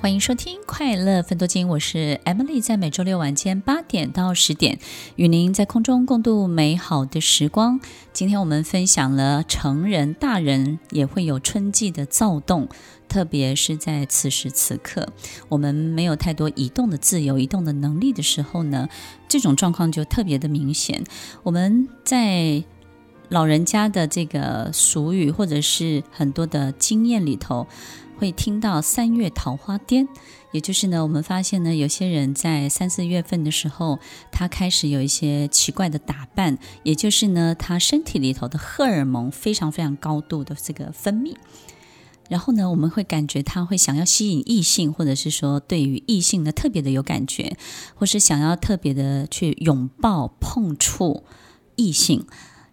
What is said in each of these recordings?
欢迎收听《快乐分多金》，我是 Emily，在每周六晚间八点到十点，与您在空中共度美好的时光。今天我们分享了成人、大人也会有春季的躁动，特别是在此时此刻，我们没有太多移动的自由、移动的能力的时候呢，这种状况就特别的明显。我们在老人家的这个俗语，或者是很多的经验里头。会听到三月桃花癫，也就是呢，我们发现呢，有些人在三四月份的时候，他开始有一些奇怪的打扮，也就是呢，他身体里头的荷尔蒙非常非常高度的这个分泌，然后呢，我们会感觉他会想要吸引异性，或者是说对于异性呢特别的有感觉，或是想要特别的去拥抱碰触异性。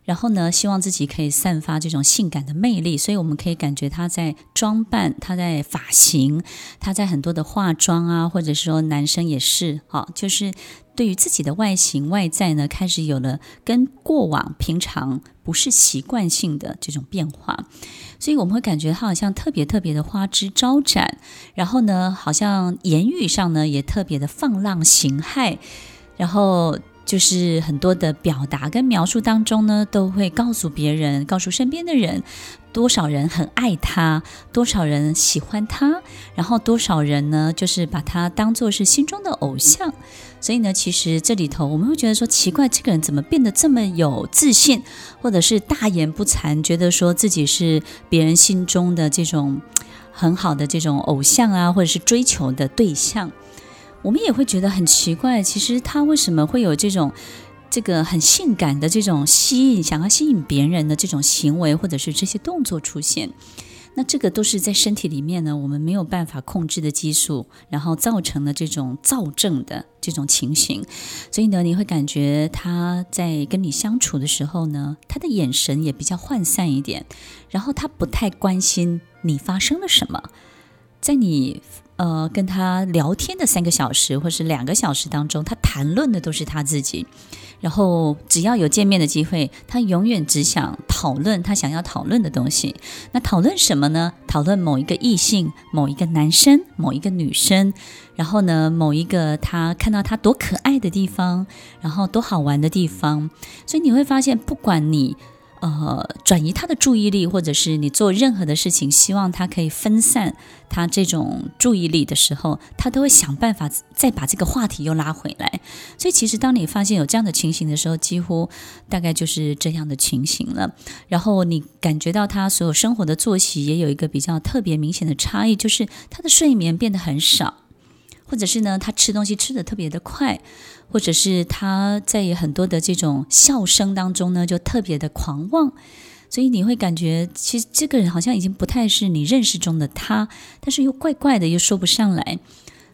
然后呢，希望自己可以散发这种性感的魅力，所以我们可以感觉他在装扮，他在发型，他在很多的化妆啊，或者说男生也是，好，就是对于自己的外形外在呢，开始有了跟过往平常不是习惯性的这种变化，所以我们会感觉他好像特别特别的花枝招展，然后呢，好像言语上呢也特别的放浪形骸，然后。就是很多的表达跟描述当中呢，都会告诉别人，告诉身边的人，多少人很爱他，多少人喜欢他，然后多少人呢，就是把他当做是心中的偶像。所以呢，其实这里头我们会觉得说，奇怪，这个人怎么变得这么有自信，或者是大言不惭，觉得说自己是别人心中的这种很好的这种偶像啊，或者是追求的对象。我们也会觉得很奇怪，其实他为什么会有这种这个很性感的这种吸引，想要吸引别人的这种行为，或者是这些动作出现？那这个都是在身体里面呢，我们没有办法控制的激素，然后造成了这种躁症的这种情形。所以呢，你会感觉他在跟你相处的时候呢，他的眼神也比较涣散一点，然后他不太关心你发生了什么，在你。呃，跟他聊天的三个小时或是两个小时当中，他谈论的都是他自己。然后只要有见面的机会，他永远只想讨论他想要讨论的东西。那讨论什么呢？讨论某一个异性、某一个男生、某一个女生。然后呢，某一个他看到他多可爱的地方，然后多好玩的地方。所以你会发现，不管你。呃，转移他的注意力，或者是你做任何的事情，希望他可以分散他这种注意力的时候，他都会想办法再把这个话题又拉回来。所以，其实当你发现有这样的情形的时候，几乎大概就是这样的情形了。然后你感觉到他所有生活的作息也有一个比较特别明显的差异，就是他的睡眠变得很少。或者是呢，他吃东西吃得特别的快，或者是他在很多的这种笑声当中呢，就特别的狂妄，所以你会感觉其实这个人好像已经不太是你认识中的他，但是又怪怪的，又说不上来。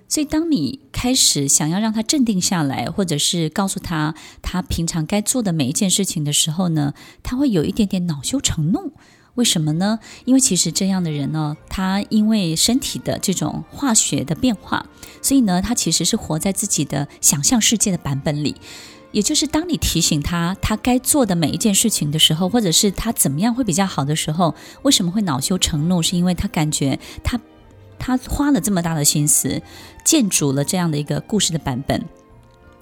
所以当你开始想要让他镇定下来，或者是告诉他他平常该做的每一件事情的时候呢，他会有一点点恼羞成怒。为什么呢？因为其实这样的人呢，他因为身体的这种化学的变化，所以呢，他其实是活在自己的想象世界的版本里。也就是当你提醒他他该做的每一件事情的时候，或者是他怎么样会比较好的时候，为什么会恼羞成怒？是因为他感觉他他花了这么大的心思建筑了这样的一个故事的版本，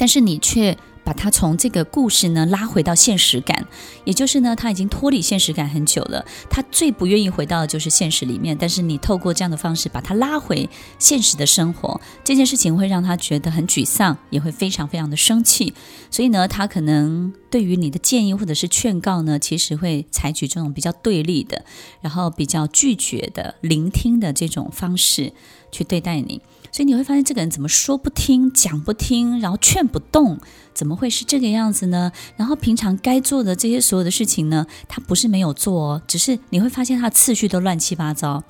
但是你却。把他从这个故事呢拉回到现实感，也就是呢，他已经脱离现实感很久了。他最不愿意回到的就是现实里面。但是你透过这样的方式把他拉回现实的生活，这件事情会让他觉得很沮丧，也会非常非常的生气。所以呢，他可能对于你的建议或者是劝告呢，其实会采取这种比较对立的，然后比较拒绝的、聆听的这种方式去对待你。所以你会发现这个人怎么说不听，讲不听，然后劝不动，怎么会是这个样子呢？然后平常该做的这些所有的事情呢，他不是没有做哦，只是你会发现他的次序都乱七八糟。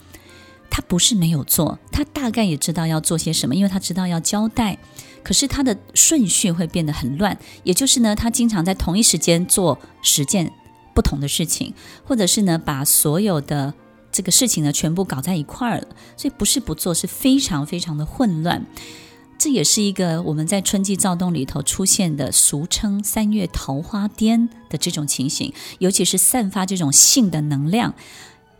他不是没有做，他大概也知道要做些什么，因为他知道要交代，可是他的顺序会变得很乱。也就是呢，他经常在同一时间做十件不同的事情，或者是呢，把所有的。这个事情呢，全部搞在一块儿了，所以不是不做，是非常非常的混乱。这也是一个我们在春季躁动里头出现的，俗称“三月桃花癫”的这种情形，尤其是散发这种性的能量、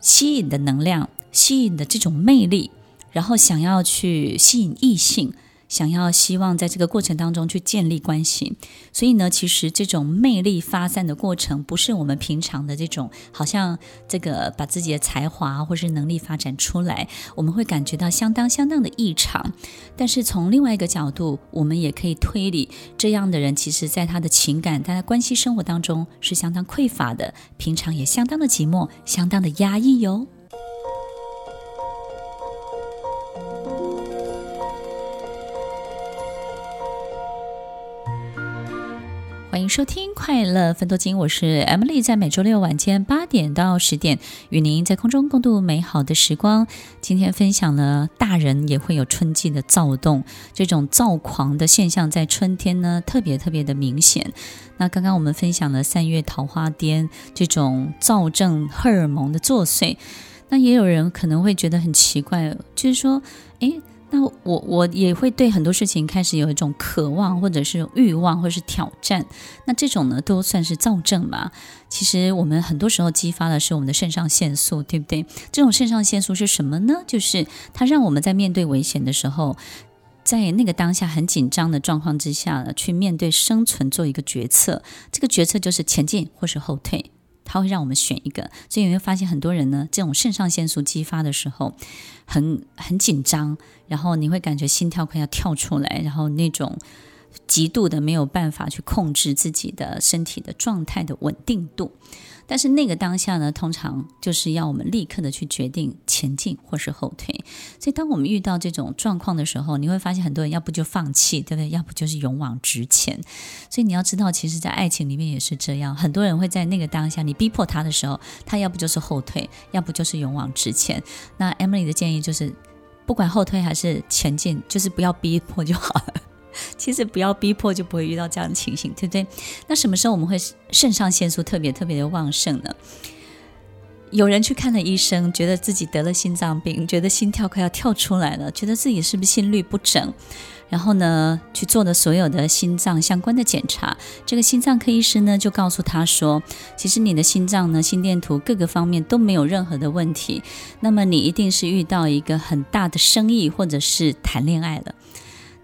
吸引的能量、吸引的这种魅力，然后想要去吸引异性。想要希望在这个过程当中去建立关系，所以呢，其实这种魅力发散的过程，不是我们平常的这种，好像这个把自己的才华或是能力发展出来，我们会感觉到相当相当的异常。但是从另外一个角度，我们也可以推理，这样的人其实在他的情感、他的关系生活当中是相当匮乏的，平常也相当的寂寞，相当的压抑哟。收听《快乐分多金》，我是 Emily，在每周六晚间八点到十点，与您在空中共度美好的时光。今天分享了大人也会有春季的躁动，这种躁狂的现象在春天呢特别特别的明显。那刚刚我们分享了三月桃花癫这种躁症荷尔蒙的作祟，那也有人可能会觉得很奇怪，就是说，诶。那我我也会对很多事情开始有一种渴望，或者是欲望，或者是挑战。那这种呢，都算是躁症吧？其实我们很多时候激发的是我们的肾上腺素，对不对？这种肾上腺素是什么呢？就是它让我们在面对危险的时候，在那个当下很紧张的状况之下，去面对生存做一个决策。这个决策就是前进或是后退。他会让我们选一个，所以你会发现很多人呢，这种肾上腺素激发的时候很很紧张，然后你会感觉心跳快要跳出来，然后那种极度的没有办法去控制自己的身体的状态的稳定度。但是那个当下呢，通常就是要我们立刻的去决定前进或是后退。所以当我们遇到这种状况的时候，你会发现很多人要不就放弃，对不对？要不就是勇往直前。所以你要知道，其实，在爱情里面也是这样。很多人会在那个当下，你逼迫他的时候，他要不就是后退，要不就是勇往直前。那 Emily 的建议就是，不管后退还是前进，就是不要逼迫就好了。其实不要逼迫，就不会遇到这样的情形，对不对？那什么时候我们会肾上腺素特别特别的旺盛呢？有人去看了医生，觉得自己得了心脏病，觉得心跳快要跳出来了，觉得自己是不是心律不整？然后呢，去做了所有的心脏相关的检查。这个心脏科医师呢，就告诉他说，其实你的心脏呢，心电图各个方面都没有任何的问题。那么你一定是遇到一个很大的生意，或者是谈恋爱了。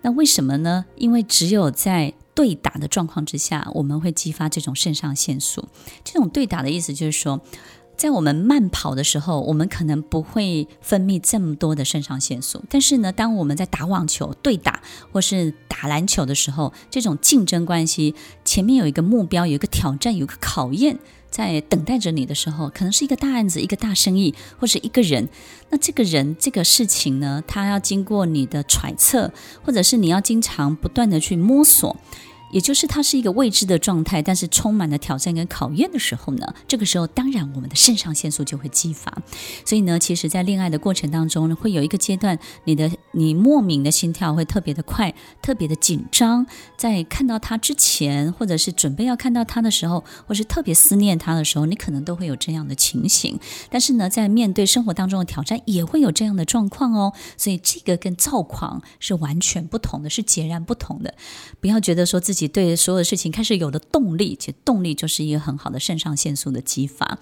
那为什么呢？因为只有在对打的状况之下，我们会激发这种肾上腺素。这种对打的意思就是说，在我们慢跑的时候，我们可能不会分泌这么多的肾上腺素。但是呢，当我们在打网球对打，或是打篮球的时候，这种竞争关系，前面有一个目标，有一个挑战，有一个考验。在等待着你的时候，可能是一个大案子、一个大生意，或者一个人。那这个人、这个事情呢，他要经过你的揣测，或者是你要经常不断的去摸索。也就是它是一个未知的状态，但是充满了挑战跟考验的时候呢，这个时候当然我们的肾上腺素就会激发。所以呢，其实，在恋爱的过程当中呢，会有一个阶段，你的你莫名的心跳会特别的快，特别的紧张。在看到他之前，或者是准备要看到他的时候，或是特别思念他的时候，你可能都会有这样的情形。但是呢，在面对生活当中的挑战，也会有这样的状况哦。所以这个跟躁狂是完全不同的，是截然不同的。不要觉得说自己。对所有的事情开始有了动力，其实动力就是一个很好的肾上腺素的激发，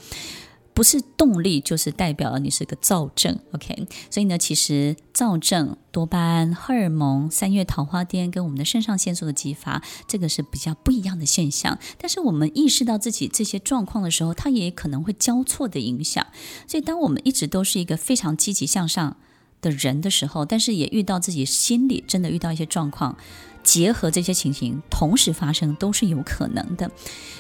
不是动力就是代表了你是个躁症。OK，所以呢，其实躁症、多巴胺、荷尔蒙、三月桃花癫跟我们的肾上腺素的激发，这个是比较不一样的现象。但是我们意识到自己这些状况的时候，它也可能会交错的影响。所以，当我们一直都是一个非常积极向上的人的时候，但是也遇到自己心里真的遇到一些状况。结合这些情形同时发生都是有可能的，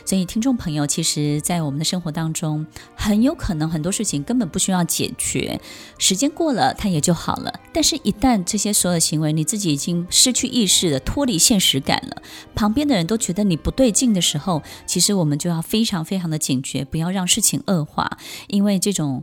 所以听众朋友，其实，在我们的生活当中，很有可能很多事情根本不需要解决，时间过了它也就好了。但是，一旦这些所有行为你自己已经失去意识了，脱离现实感了，旁边的人都觉得你不对劲的时候，其实我们就要非常非常的警觉，不要让事情恶化，因为这种。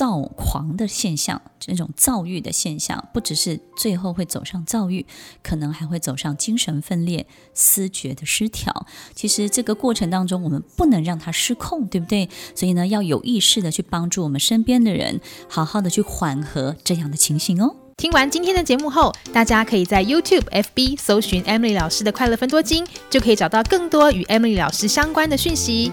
躁狂的现象，这种躁郁的现象，不只是最后会走上躁郁，可能还会走上精神分裂、思觉的失调。其实这个过程当中，我们不能让它失控，对不对？所以呢，要有意识的去帮助我们身边的人，好好的去缓和这样的情形哦。听完今天的节目后，大家可以在 YouTube、FB 搜寻 Emily 老师的快乐分多金，就可以找到更多与 Emily 老师相关的讯息。